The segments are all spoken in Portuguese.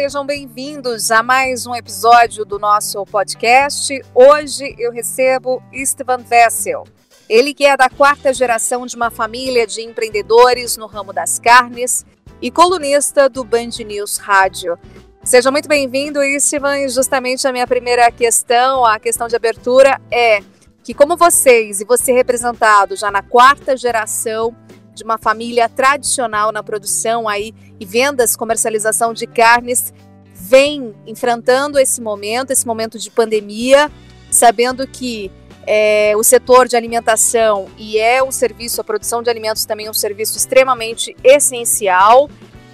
Sejam bem-vindos a mais um episódio do nosso podcast. Hoje eu recebo Istvan Vessel. Ele que é da quarta geração de uma família de empreendedores no ramo das carnes e colunista do Band News Rádio. Seja muito bem-vindo, Istvan. E justamente a minha primeira questão, a questão de abertura é que como vocês e você representado já na quarta geração de uma família tradicional na produção aí e vendas, comercialização de carnes, vem enfrentando esse momento, esse momento de pandemia, sabendo que é, o setor de alimentação e é o serviço, a produção de alimentos também é um serviço extremamente essencial,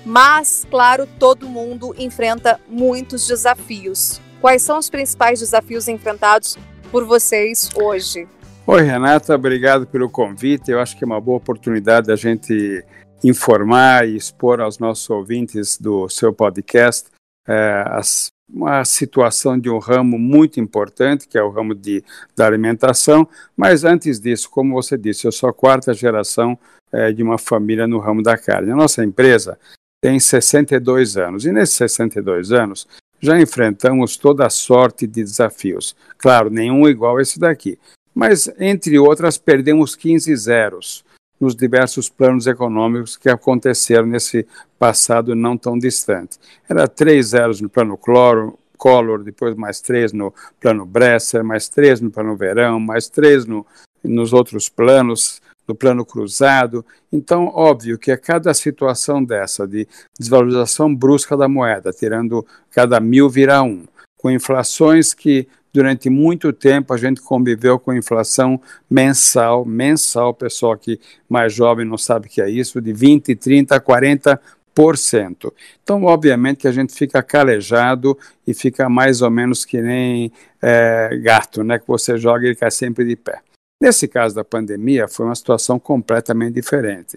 mas, claro, todo mundo enfrenta muitos desafios. Quais são os principais desafios enfrentados por vocês hoje? Oi, Renata, obrigado pelo convite. Eu acho que é uma boa oportunidade a gente informar e expor aos nossos ouvintes do seu podcast é, as, uma situação de um ramo muito importante, que é o ramo de, da alimentação. Mas antes disso, como você disse, eu sou a quarta geração é, de uma família no ramo da carne. A nossa empresa tem 62 anos e nesses 62 anos já enfrentamos toda a sorte de desafios. Claro, nenhum igual esse daqui mas, entre outras, perdemos 15 zeros nos diversos planos econômicos que aconteceram nesse passado não tão distante. Era três zeros no plano cloro, Collor, depois mais três no plano Bresser, mais três no plano Verão, mais três no, nos outros planos, no plano cruzado. Então, óbvio que a cada situação dessa de desvalorização brusca da moeda, tirando cada mil vira um, com inflações que durante muito tempo a gente conviveu com inflação mensal, mensal, pessoal que mais jovem não sabe o que é isso, de 20, 30, 40 então, obviamente que a gente fica calejado e fica mais ou menos que nem é, gato, né? Que você joga e ele cai sempre de pé. Nesse caso da pandemia, foi uma situação completamente diferente.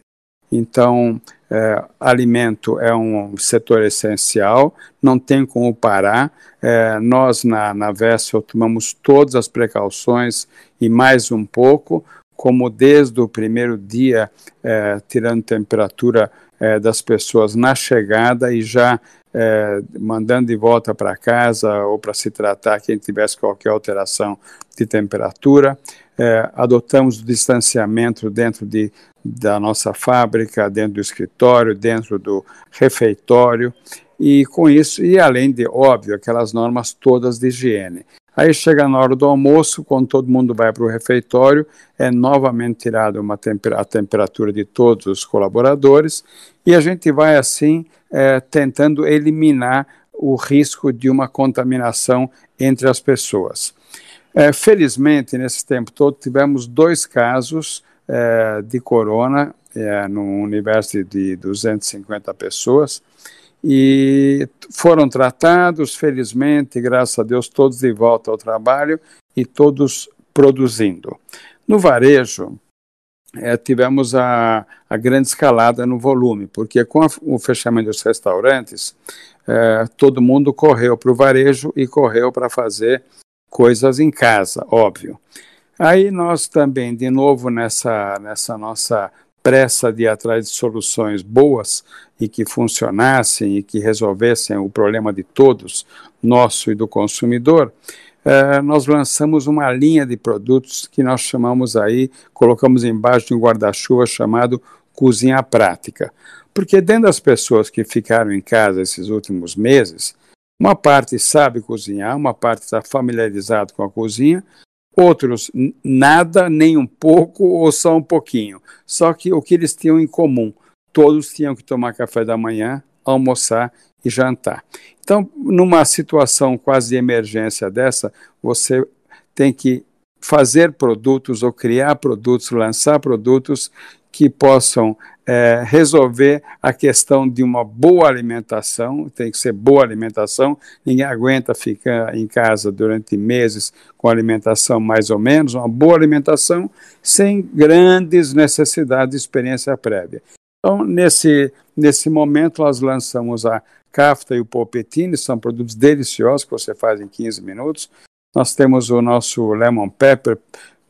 Então, é, alimento é um setor essencial, não tem como parar. É, nós, na, na Vessel, tomamos todas as precauções e mais um pouco, como desde o primeiro dia, é, tirando temperatura é, das pessoas na chegada e já é, mandando de volta para casa ou para se tratar quem tivesse qualquer alteração de temperatura. É, adotamos o distanciamento dentro de, da nossa fábrica, dentro do escritório, dentro do refeitório, e com isso, e além de, óbvio, aquelas normas todas de higiene. Aí chega na hora do almoço, quando todo mundo vai para o refeitório, é novamente tirada temper a temperatura de todos os colaboradores e a gente vai assim é, tentando eliminar o risco de uma contaminação entre as pessoas. É, felizmente, nesse tempo todo, tivemos dois casos é, de corona é, no universo de 250 pessoas e foram tratados, felizmente, graças a Deus, todos de volta ao trabalho e todos produzindo. No varejo, é, tivemos a, a, grande escalada no volume, porque com a, o fechamento dos restaurantes, é, todo mundo correu para o varejo e correu para fazer coisas em casa, óbvio. Aí nós também, de novo, nessa, nessa nossa pressa de ir atrás de soluções boas e que funcionassem e que resolvessem o problema de todos, nosso e do consumidor, eh, nós lançamos uma linha de produtos que nós chamamos aí, colocamos embaixo de um guarda-chuva chamado Cozinha Prática. Porque dentro das pessoas que ficaram em casa esses últimos meses, uma parte sabe cozinhar, uma parte está familiarizado com a cozinha, outros nada, nem um pouco ou só um pouquinho. Só que o que eles tinham em comum, todos tinham que tomar café da manhã, almoçar e jantar. Então, numa situação quase de emergência dessa, você tem que fazer produtos ou criar produtos, lançar produtos que possam é, resolver a questão de uma boa alimentação, tem que ser boa alimentação, ninguém aguenta ficar em casa durante meses com alimentação mais ou menos, uma boa alimentação sem grandes necessidades de experiência prévia. Então, nesse, nesse momento, nós lançamos a Kafta e o Polpetine, são produtos deliciosos que você faz em 15 minutos. Nós temos o nosso Lemon Pepper,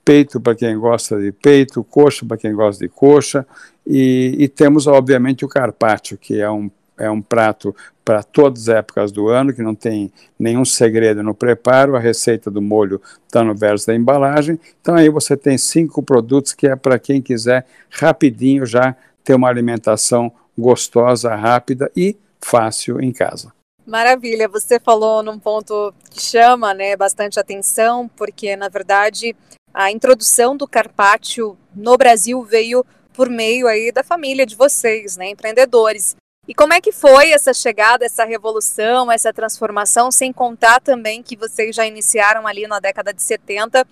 peito para quem gosta de peito, coxa para quem gosta de coxa, e, e, temos, obviamente, o carpaccio, que é um é um prato para todas as épocas do ano, que não tem nenhum segredo no preparo, a receita do molho está no verso da embalagem. Então aí você tem cinco produtos que é para quem quiser rapidinho já ter uma alimentação gostosa, rápida e fácil em casa. Maravilha, você falou num ponto que chama né, bastante atenção, porque na verdade a introdução do carpaccio no Brasil veio por meio aí da família de vocês, né, empreendedores. E como é que foi essa chegada, essa revolução, essa transformação, sem contar também que vocês já iniciaram ali na década de 70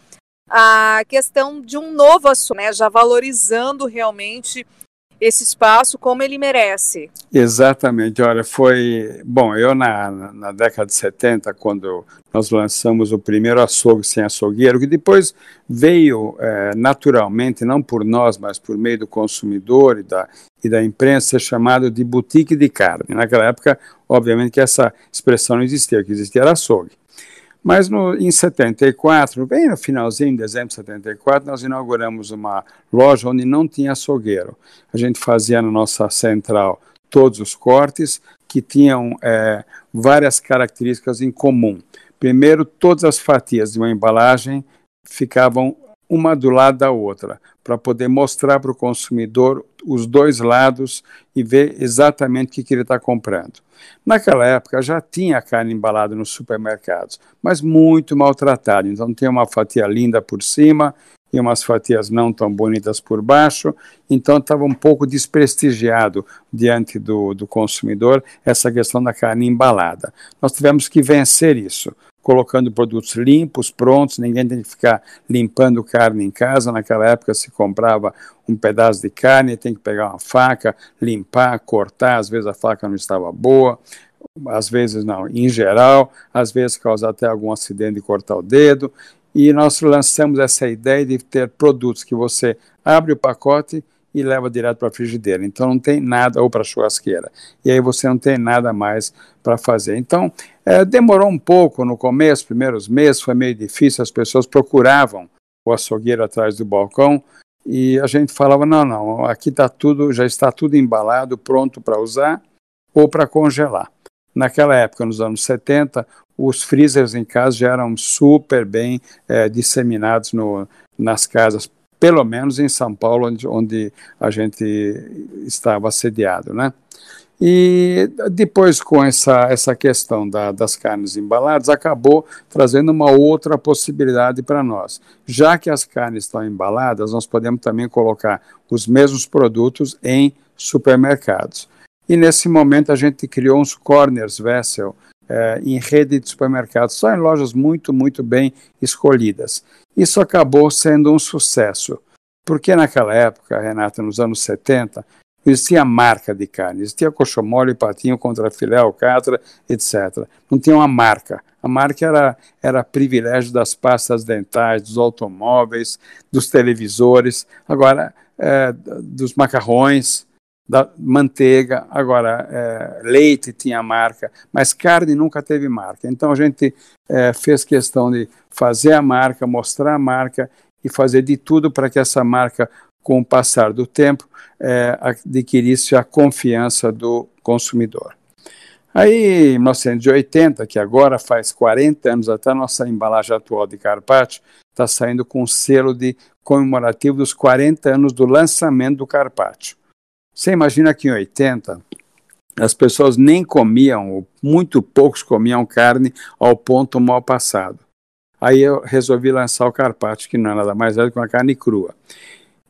a questão de um novo assunto, né, já valorizando realmente esse espaço como ele merece. Exatamente, olha, foi. Bom, eu na, na década de 70, quando nós lançamos o primeiro açougue sem açougueiro, que depois veio é, naturalmente, não por nós, mas por meio do consumidor e da, e da imprensa, chamado de boutique de carne. Naquela época, obviamente que essa expressão não existia, o que existia era açougue. Mas no, em 74, bem no finalzinho de dezembro de 74, nós inauguramos uma loja onde não tinha açougueiro. A gente fazia na nossa central todos os cortes que tinham é, várias características em comum. Primeiro, todas as fatias de uma embalagem ficavam uma do lado da outra, para poder mostrar para o consumidor os dois lados e ver exatamente o que, ele está comprando. Naquela época já tinha carne embalada nos supermercados, mas muito maltratada. Então tinha uma fatia linda por cima e umas fatias não tão bonitas por baixo. Então estava um pouco desprestigiado diante do, do consumidor essa questão da carne embalada. Nós tivemos que vencer isso colocando produtos limpos, prontos, ninguém tem que ficar limpando carne em casa. Naquela época se comprava um pedaço de carne, tem que pegar uma faca, limpar, cortar, às vezes a faca não estava boa, às vezes não, em geral, às vezes causa até algum acidente de cortar o dedo. E nós lançamos essa ideia de ter produtos que você abre o pacote e leva direto para a frigideira. Então não tem nada, ou para a churrasqueira. E aí você não tem nada mais para fazer. Então é, demorou um pouco no começo, primeiros meses, foi meio difícil, as pessoas procuravam o açougueiro atrás do balcão e a gente falava: não, não, aqui está tudo, já está tudo embalado, pronto para usar ou para congelar. Naquela época, nos anos 70, os freezers em casa já eram super bem é, disseminados no, nas casas pelo menos em São Paulo, onde, onde a gente estava sediado, né? E depois, com essa, essa questão da, das carnes embaladas, acabou trazendo uma outra possibilidade para nós. Já que as carnes estão embaladas, nós podemos também colocar os mesmos produtos em supermercados. E nesse momento a gente criou uns corners vessel é, em rede de supermercados, só em lojas muito, muito bem escolhidas. Isso acabou sendo um sucesso, porque naquela época, Renata, nos anos 70, existia marca de carne, existia coxo mole, patinho contra filé, alcatra, etc. Não tinha uma marca. A marca era, era privilégio das pastas dentais, dos automóveis, dos televisores, agora é, dos macarrões, da manteiga, agora é, leite tinha marca, mas carne nunca teve marca. Então a gente é, fez questão de fazer a marca, mostrar a marca e fazer de tudo para que essa marca, com o passar do tempo, é, adquirisse a confiança do consumidor. Aí, em 1980, que agora faz 40 anos, até a nossa embalagem atual de Carpaccio está saindo com um selo de comemorativo dos 40 anos do lançamento do Carpaccio. Você imagina que em 80 as pessoas nem comiam, muito poucos comiam carne ao ponto mal passado. Aí eu resolvi lançar o carpaccio, que não é nada mais velho que uma carne crua.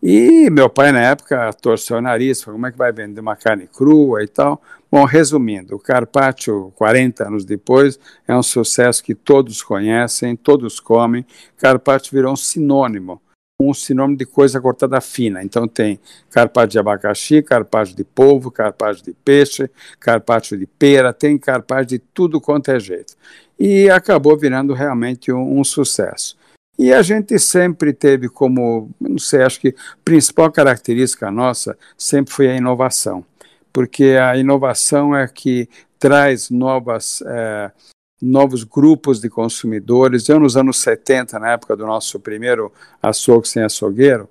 E meu pai, na época, torceu o nariz, falou, como é que vai vender uma carne crua e tal? Bom, resumindo, o carpaccio, 40 anos depois, é um sucesso que todos conhecem, todos comem. Carpaccio virou um sinônimo um sinônimo de coisa cortada fina. Então tem carpaccio de abacaxi, carpaccio de polvo, carpaccio de peixe, carpaccio de pera, tem carpaccio de tudo quanto é jeito. E acabou virando realmente um, um sucesso. E a gente sempre teve como, não sei, acho que principal característica nossa sempre foi a inovação, porque a inovação é que traz novas é, novos grupos de consumidores. Eu, nos anos 70, na época do nosso primeiro açougue sem açougueiro,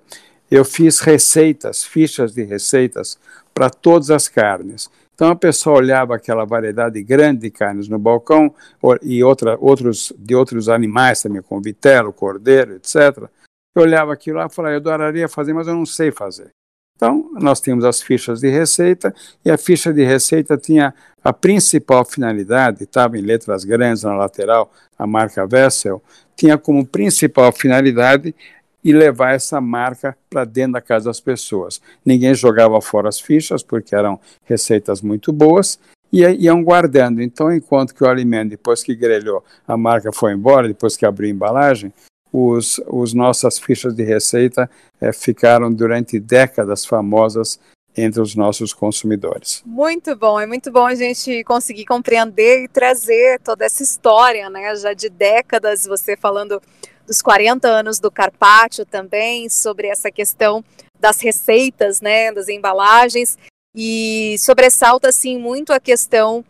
eu fiz receitas, fichas de receitas para todas as carnes. Então a pessoa olhava aquela variedade grande de carnes no balcão e outra, outros, de outros animais também, como vitelo, cordeiro, etc. Eu olhava aquilo lá e falava, eu adoraria fazer, mas eu não sei fazer. Então, nós tínhamos as fichas de receita, e a ficha de receita tinha a principal finalidade, estava em letras grandes na lateral, a marca Vessel, tinha como principal finalidade e levar essa marca para dentro da casa das pessoas. Ninguém jogava fora as fichas, porque eram receitas muito boas, e iam guardando. Então, enquanto que o alimento, depois que grelhou, a marca foi embora, depois que abriu a embalagem, os, os nossas fichas de receita é, ficaram durante décadas famosas entre os nossos consumidores. Muito bom, é muito bom a gente conseguir compreender e trazer toda essa história, né, já de décadas, você falando dos 40 anos do Carpaccio também, sobre essa questão das receitas, né, das embalagens, e sobressalta, assim, muito a questão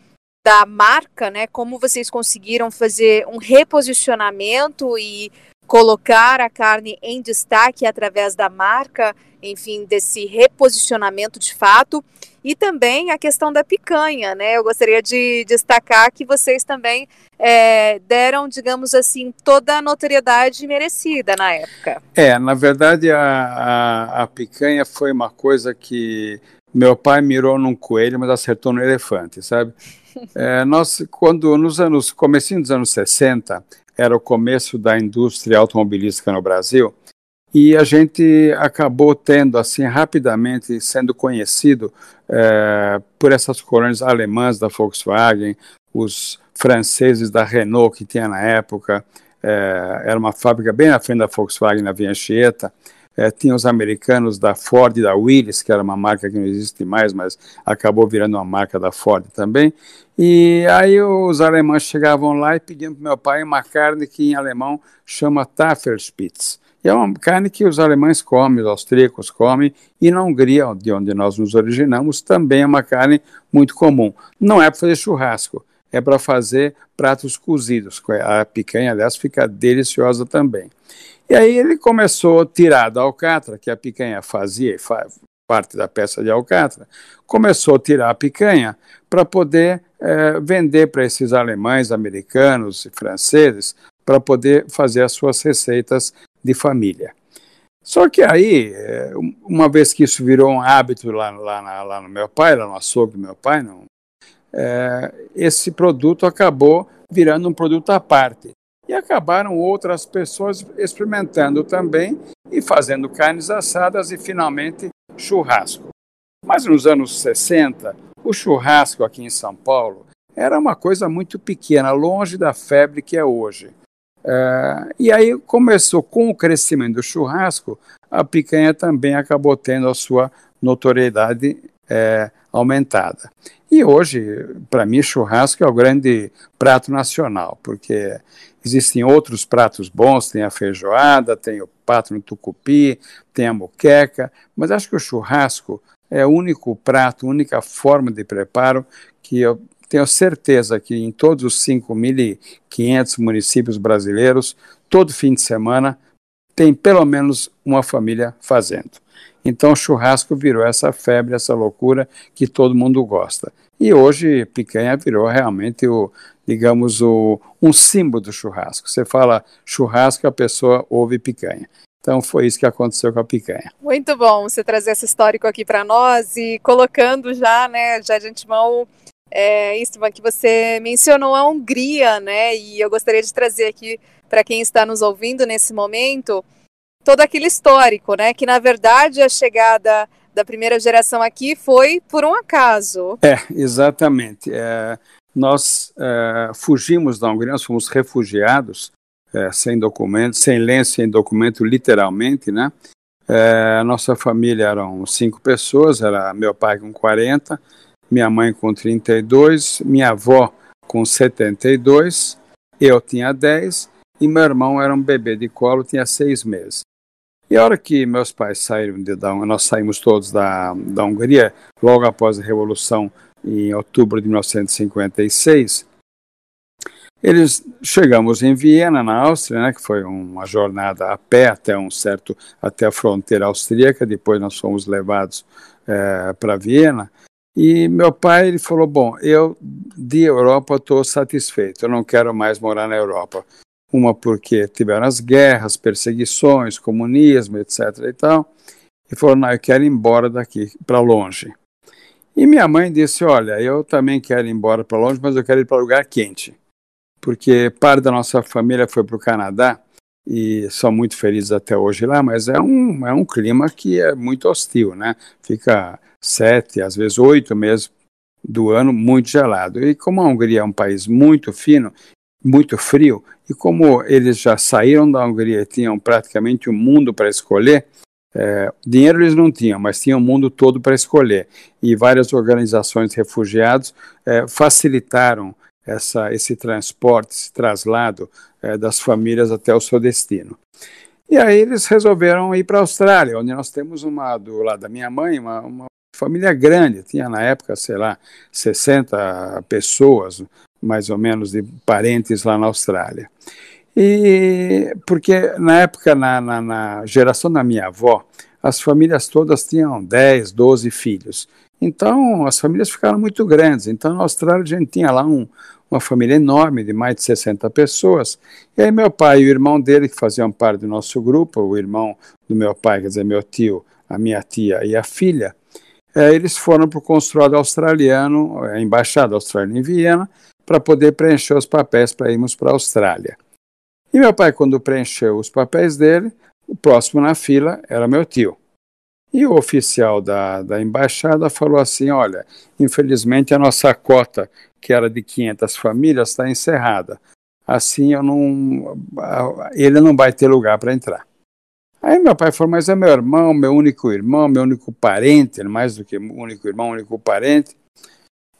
da marca, né, como vocês conseguiram fazer um reposicionamento e colocar a carne em destaque através da marca, enfim, desse reposicionamento de fato. E também a questão da picanha, né? Eu gostaria de destacar que vocês também é, deram, digamos assim, toda a notoriedade merecida na época. É, na verdade, a, a, a picanha foi uma coisa que meu pai mirou num coelho, mas acertou no elefante, sabe? É, nós, quando nos anos, comecinho dos anos 60, era o começo da indústria automobilística no Brasil, e a gente acabou tendo, assim, rapidamente sendo conhecido é, por essas colônias alemãs da Volkswagen, os franceses da Renault que tinha na época, é, era uma fábrica bem na frente da Volkswagen, na Via Anchieta, é, tinha os americanos da Ford e da Willys, que era uma marca que não existe mais, mas acabou virando uma marca da Ford também. E aí os alemães chegavam lá e pediam para meu pai uma carne que em alemão chama Tafelspitz. E é uma carne que os alemães comem, os austríacos comem, e na Hungria, de onde nós nos originamos, também é uma carne muito comum. Não é para fazer churrasco, é para fazer pratos cozidos. A picanha, aliás, fica deliciosa também. E aí ele começou a tirar da alcatra, que a picanha fazia parte da peça de alcatra, começou a tirar a picanha para poder é, vender para esses alemães, americanos e franceses, para poder fazer as suas receitas de família. Só que aí, é, uma vez que isso virou um hábito lá, lá, lá no meu pai, lá no açougue do meu pai, não, é, esse produto acabou virando um produto à parte e acabaram outras pessoas experimentando também e fazendo carnes assadas e finalmente churrasco. Mas nos anos 60, o churrasco aqui em São Paulo era uma coisa muito pequena, longe da febre que é hoje. Uh, e aí começou com o crescimento do churrasco, a picanha também acabou tendo a sua notoriedade é, aumentada. E hoje, para mim, churrasco é o grande prato nacional, porque existem outros pratos bons, tem a feijoada, tem o pato no tucupi, tem a moqueca, mas acho que o churrasco é o único prato, única forma de preparo que eu tenho certeza que em todos os 5.500 municípios brasileiros, todo fim de semana, tem pelo menos uma família fazendo. Então o churrasco virou essa febre, essa loucura que todo mundo gosta. E hoje picanha virou realmente o, digamos, o, um símbolo do churrasco. Você fala churrasco, a pessoa ouve picanha. Então foi isso que aconteceu com a picanha. Muito bom você trazer esse histórico aqui para nós e colocando já, né, já de antemão, é, Istvan, que você mencionou a Hungria, né, e eu gostaria de trazer aqui para quem está nos ouvindo nesse momento todo aquele histórico, né? Que na verdade a chegada da primeira geração aqui foi por um acaso. É, exatamente. É, nós é, fugimos da Hungria, nós fomos refugiados, é, sem documento, sem lenço, sem documento, literalmente, né? É, nossa família eram cinco pessoas, era meu pai com 40, minha mãe com 32, minha avó com 72, eu tinha 10 e meu irmão era um bebê de colo, tinha seis meses. E a hora que meus pais saíram, de, da, nós saímos todos da, da Hungria, logo após a Revolução, em outubro de 1956, eles chegamos em Viena, na Áustria, né, que foi uma jornada a pé até um certo até a fronteira austríaca. Depois nós fomos levados é, para Viena E meu pai ele falou: Bom, eu de Europa estou satisfeito, eu não quero mais morar na Europa. Uma porque tiveram as guerras, perseguições, comunismo, etc. e tal. E falou: Não, eu quero ir embora daqui, para longe. E minha mãe disse: Olha, eu também quero ir embora para longe, mas eu quero ir para lugar quente. Porque parte da nossa família foi para o Canadá e são muito felizes até hoje lá, mas é um, é um clima que é muito hostil, né? Fica sete, às vezes oito meses do ano muito gelado. E como a Hungria é um país muito fino, muito frio, e como eles já saíram da Hungria e tinham praticamente o um mundo para escolher, é, dinheiro eles não tinham, mas tinham o mundo todo para escolher. E várias organizações de refugiados é, facilitaram essa, esse transporte, esse traslado é, das famílias até o seu destino. E aí eles resolveram ir para a Austrália, onde nós temos uma, do lado da minha mãe, uma, uma família grande, tinha na época, sei lá, 60 pessoas, mais ou menos, de parentes lá na Austrália. E porque na época, na, na, na, geração da minha avó, as famílias todas tinham 10, 12 filhos. Então, as famílias ficaram muito grandes. Então, na Austrália, a gente tinha lá um, uma família enorme, de mais de 60 pessoas. E aí, meu pai e o irmão dele, que faziam parte do nosso grupo, o irmão do meu pai, quer dizer, meu tio, a minha tia e a filha, é, eles foram para o consulado australiano, a embaixada australiana em Viena, para poder preencher os papéis para irmos para a Austrália. E meu pai, quando preencheu os papéis dele, o próximo na fila era meu tio. E o oficial da, da embaixada falou assim: Olha, infelizmente a nossa cota, que era de 500 famílias, está encerrada. Assim eu não, ele não vai ter lugar para entrar. Aí meu pai falou: Mas é meu irmão, meu único irmão, meu único parente, mais do que único irmão, único parente.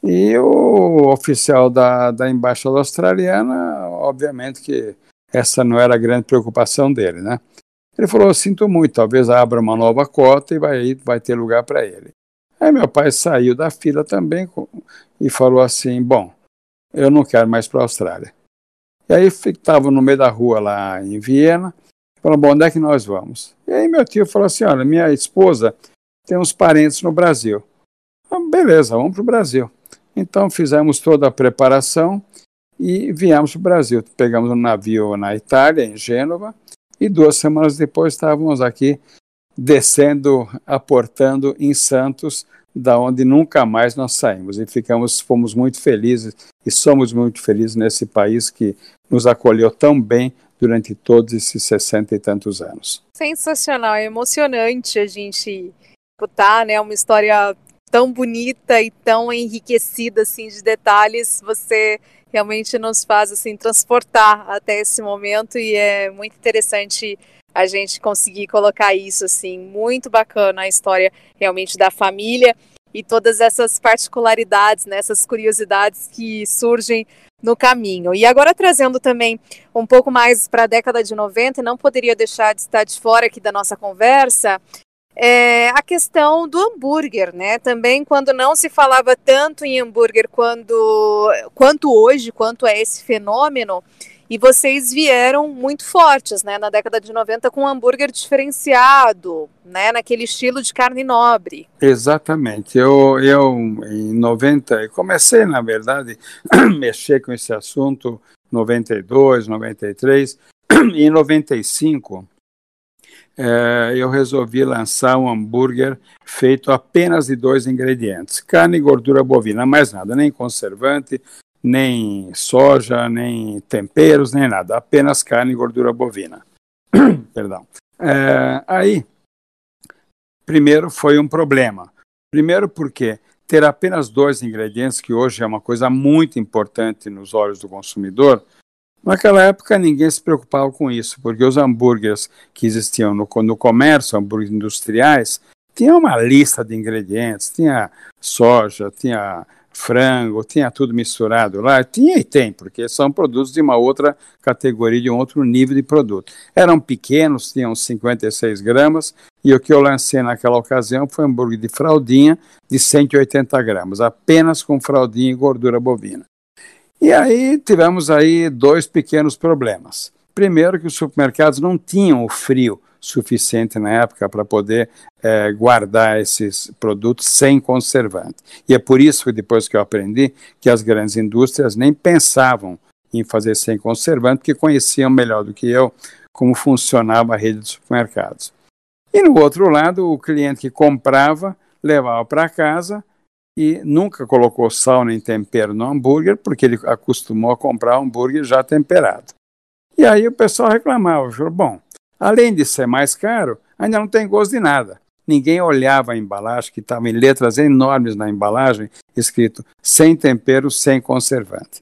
E o oficial da, da embaixada australiana, obviamente que essa não era a grande preocupação dele, né? Ele falou: Sinto muito, talvez abra uma nova cota e vai, vai ter lugar para ele. Aí meu pai saiu da fila também e falou assim: Bom, eu não quero mais para a Austrália. E aí estava no meio da rua lá em Viena, falou: Bom, onde é que nós vamos? E aí meu tio falou assim: Olha, minha esposa tem uns parentes no Brasil. Ah, beleza, vamos para o Brasil. Então fizemos toda a preparação e viemos para o Brasil. Pegamos um navio na Itália, em Gênova, e duas semanas depois estávamos aqui descendo, aportando em Santos, da onde nunca mais nós saímos. E ficamos, fomos muito felizes e somos muito felizes nesse país que nos acolheu tão bem durante todos esses sessenta e tantos anos. Sensacional, é emocionante a gente escutar, né, uma história tão bonita e tão enriquecida assim de detalhes. Você realmente nos faz assim transportar até esse momento e é muito interessante a gente conseguir colocar isso assim, muito bacana a história realmente da família e todas essas particularidades, né, essas curiosidades que surgem no caminho. E agora trazendo também um pouco mais para a década de 90, não poderia deixar de estar de fora aqui da nossa conversa, é, a questão do hambúrguer, né? Também quando não se falava tanto em hambúrguer quando, quanto hoje, quanto é esse fenômeno, e vocês vieram muito fortes, né, na década de 90 com um hambúrguer diferenciado, né, naquele estilo de carne nobre. Exatamente. Eu, eu em 90, comecei, na verdade, mexer com esse assunto 92, 93, e em 95 é, eu resolvi lançar um hambúrguer feito apenas de dois ingredientes: carne e gordura bovina, mais nada, nem conservante, nem soja, nem temperos, nem nada, apenas carne e gordura bovina. Perdão. É, aí, primeiro foi um problema. Primeiro porque ter apenas dois ingredientes, que hoje é uma coisa muito importante nos olhos do consumidor, Naquela época ninguém se preocupava com isso, porque os hambúrgueres que existiam no, no comércio, hambúrgueres industriais, tinha uma lista de ingredientes, tinha soja, tinha frango, tinha tudo misturado lá, tinha e tem, porque são produtos de uma outra categoria, de um outro nível de produto. Eram pequenos, tinham 56 gramas, e o que eu lancei naquela ocasião foi um hambúrguer de fraldinha de 180 gramas, apenas com fraldinha e gordura bovina. E aí tivemos aí dois pequenos problemas. Primeiro que os supermercados não tinham o frio suficiente na época para poder é, guardar esses produtos sem conservante. E é por isso que depois que eu aprendi que as grandes indústrias nem pensavam em fazer sem conservante, porque conheciam melhor do que eu como funcionava a rede de supermercados. E no outro lado, o cliente que comprava levava para casa e nunca colocou sal nem tempero no hambúrguer, porque ele acostumou a comprar hambúrguer já temperado. E aí o pessoal reclamava, falou, bom, além de ser mais caro, ainda não tem gosto de nada. Ninguém olhava a embalagem, que estava em letras enormes na embalagem, escrito sem tempero, sem conservante.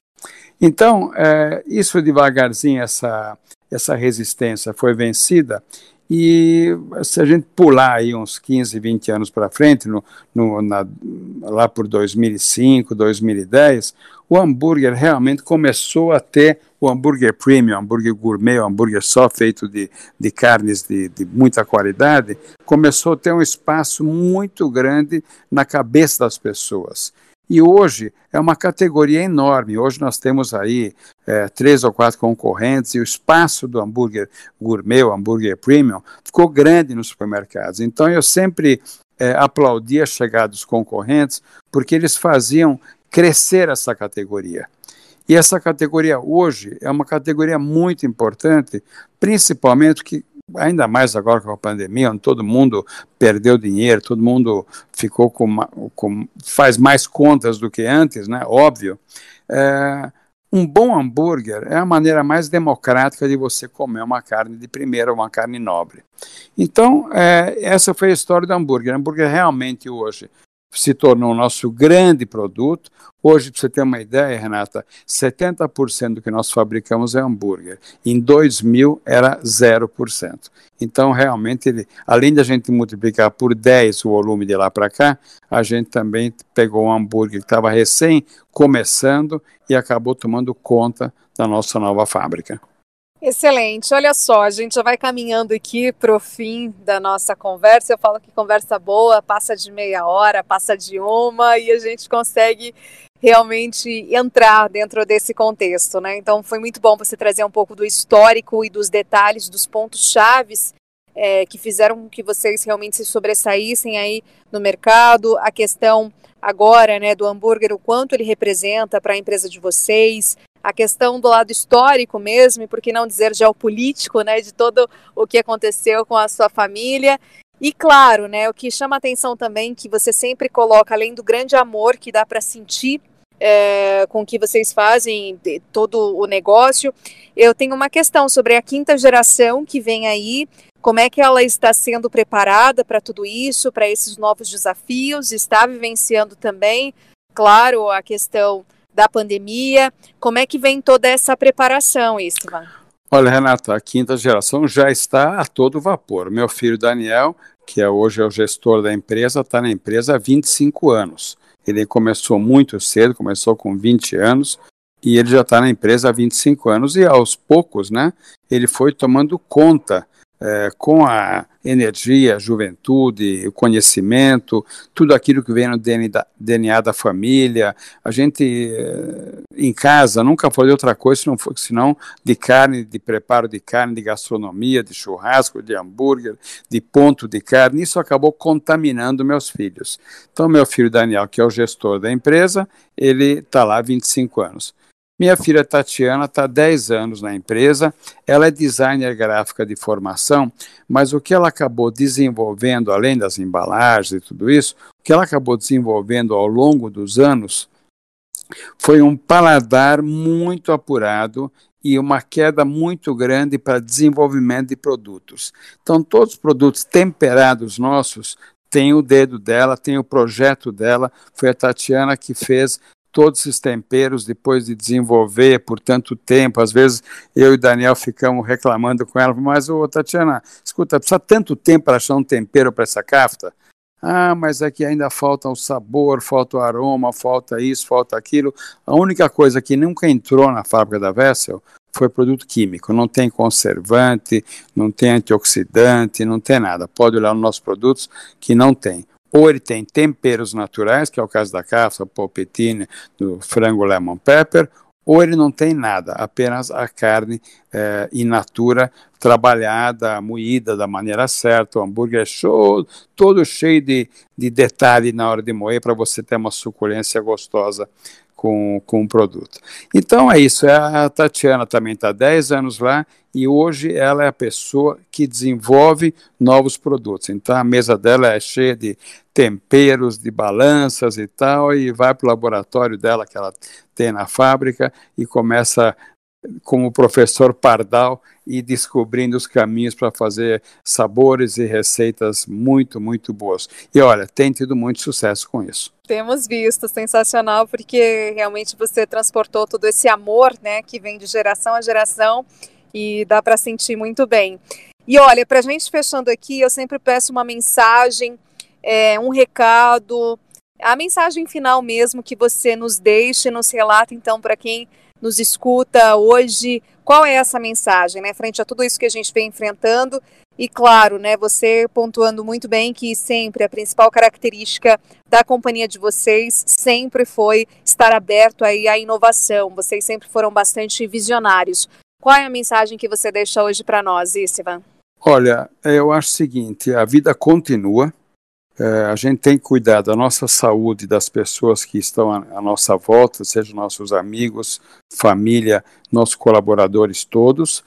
Então, é, isso devagarzinho, essa, essa resistência foi vencida e se a gente pular aí uns 15, 20 anos para frente, no, no, na, lá por 2005, 2010, o hambúrguer realmente começou a ter o hambúrguer premium, hambúrguer gourmet, hambúrguer só feito de, de carnes de, de muita qualidade, começou a ter um espaço muito grande na cabeça das pessoas. E hoje é uma categoria enorme. Hoje nós temos aí é, três ou quatro concorrentes e o espaço do hambúrguer gourmet, o hambúrguer premium, ficou grande nos supermercados. Então eu sempre é, aplaudi a chegada dos concorrentes porque eles faziam crescer essa categoria. E essa categoria hoje é uma categoria muito importante, principalmente que ainda mais agora com a pandemia, onde todo mundo perdeu dinheiro, todo mundo ficou com, com faz mais contas do que antes, né? Óbvio. É, um bom hambúrguer é a maneira mais democrática de você comer uma carne de primeira, uma carne nobre. Então, é, essa foi a história do hambúrguer. O hambúrguer realmente hoje se tornou o nosso grande produto. Hoje, para você ter uma ideia, Renata, 70% do que nós fabricamos é hambúrguer. Em 2000 era 0%. Então, realmente, ele, além a gente multiplicar por 10 o volume de lá para cá, a gente também pegou um hambúrguer que estava recém começando e acabou tomando conta da nossa nova fábrica. Excelente. Olha só, a gente já vai caminhando aqui para o fim da nossa conversa. Eu falo que conversa boa passa de meia hora, passa de uma e a gente consegue realmente entrar dentro desse contexto, né? Então foi muito bom você trazer um pouco do histórico e dos detalhes, dos pontos chaves é, que fizeram com que vocês realmente se sobressaíssem aí no mercado. A questão agora, né, do hambúrguer, o quanto ele representa para a empresa de vocês, a questão do lado histórico mesmo, e por que não dizer geopolítico, né, de todo o que aconteceu com a sua família. E claro, né, o que chama atenção também que você sempre coloca, além do grande amor que dá para sentir é, com que vocês fazem todo o negócio, eu tenho uma questão sobre a quinta geração que vem aí. Como é que ela está sendo preparada para tudo isso, para esses novos desafios? Está vivenciando também, claro, a questão da pandemia. Como é que vem toda essa preparação, Istvan? Olha, Renata, a quinta geração já está a todo vapor. Meu filho Daniel, que é hoje é o gestor da empresa, está na empresa há 25 anos. Ele começou muito cedo, começou com 20 anos, e ele já está na empresa há 25 anos, e aos poucos, né, ele foi tomando conta é, com a energia, a juventude, o conhecimento, tudo aquilo que vem no DNA da família. A gente, é, em casa, nunca foi outra coisa senão, senão de carne, de preparo de carne, de gastronomia, de churrasco, de hambúrguer, de ponto de carne. Isso acabou contaminando meus filhos. Então, meu filho Daniel, que é o gestor da empresa, ele está lá há 25 anos. Minha filha Tatiana está há 10 anos na empresa, ela é designer gráfica de formação, mas o que ela acabou desenvolvendo, além das embalagens e tudo isso, o que ela acabou desenvolvendo ao longo dos anos foi um paladar muito apurado e uma queda muito grande para desenvolvimento de produtos. Então, todos os produtos temperados nossos têm o dedo dela, tem o projeto dela. Foi a Tatiana que fez todos esses temperos depois de desenvolver por tanto tempo. Às vezes eu e Daniel ficamos reclamando com ela, mas ô Tatiana, escuta, precisa tanto tempo para achar um tempero para essa cafta? Ah, mas é que ainda falta o sabor, falta o aroma, falta isso, falta aquilo. A única coisa que nunca entrou na fábrica da Vessel foi produto químico. Não tem conservante, não tem antioxidante, não tem nada. Pode olhar nos nossos produtos que não tem ou ele tem temperos naturais, que é o caso da caça, polpetina, do frango lemon pepper, ou ele não tem nada, apenas a carne é, in natura, trabalhada, moída da maneira certa, o hambúrguer é show, todo cheio de, de detalhe na hora de moer para você ter uma suculência gostosa com, com o produto. Então é isso, a Tatiana também está 10 anos lá e hoje ela é a pessoa que desenvolve novos produtos. Então a mesa dela é cheia de temperos, de balanças e tal, e vai para o laboratório dela que ela tem na fábrica e começa como professor Pardal e descobrindo os caminhos para fazer sabores e receitas muito, muito boas. E olha, tem tido muito sucesso com isso. Temos visto, sensacional, porque realmente você transportou todo esse amor, né, que vem de geração a geração e dá para sentir muito bem. E olha, para a gente fechando aqui, eu sempre peço uma mensagem, é, um recado, a mensagem final mesmo que você nos deixe, nos relata então para quem nos escuta hoje, qual é essa mensagem, né, frente a tudo isso que a gente vem enfrentando e claro, né, você pontuando muito bem que sempre a principal característica da companhia de vocês sempre foi estar aberto aí à inovação. Vocês sempre foram bastante visionários. Qual é a mensagem que você deixa hoje para nós, Istvan? Olha, eu acho o seguinte, a vida continua, é, a gente tem que cuidar da nossa saúde, das pessoas que estão à, à nossa volta, sejam nossos amigos, família, nossos colaboradores todos,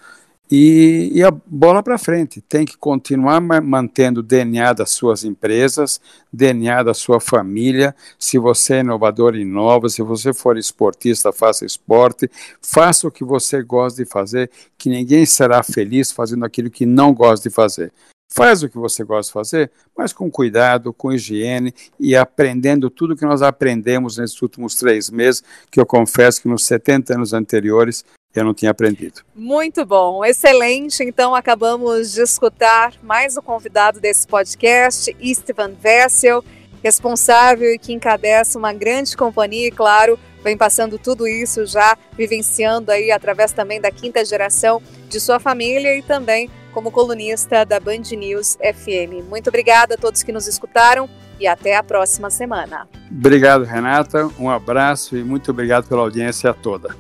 e, e a bola para frente. Tem que continuar mantendo o DNA das suas empresas, DNA da sua família. Se você é inovador, inova. Se você for esportista, faça esporte. Faça o que você gosta de fazer, que ninguém será feliz fazendo aquilo que não gosta de fazer. Faz o que você gosta de fazer, mas com cuidado, com higiene e aprendendo tudo que nós aprendemos nesses últimos três meses, que eu confesso que nos 70 anos anteriores eu não tinha aprendido. Muito bom, excelente. Então acabamos de escutar mais o um convidado desse podcast, Istvan Vessel, responsável e que encabeça uma grande companhia, e claro, vem passando tudo isso já, vivenciando aí através também da quinta geração de sua família e também como colunista da Band News FM. Muito obrigada a todos que nos escutaram e até a próxima semana. Obrigado, Renata. Um abraço e muito obrigado pela audiência toda.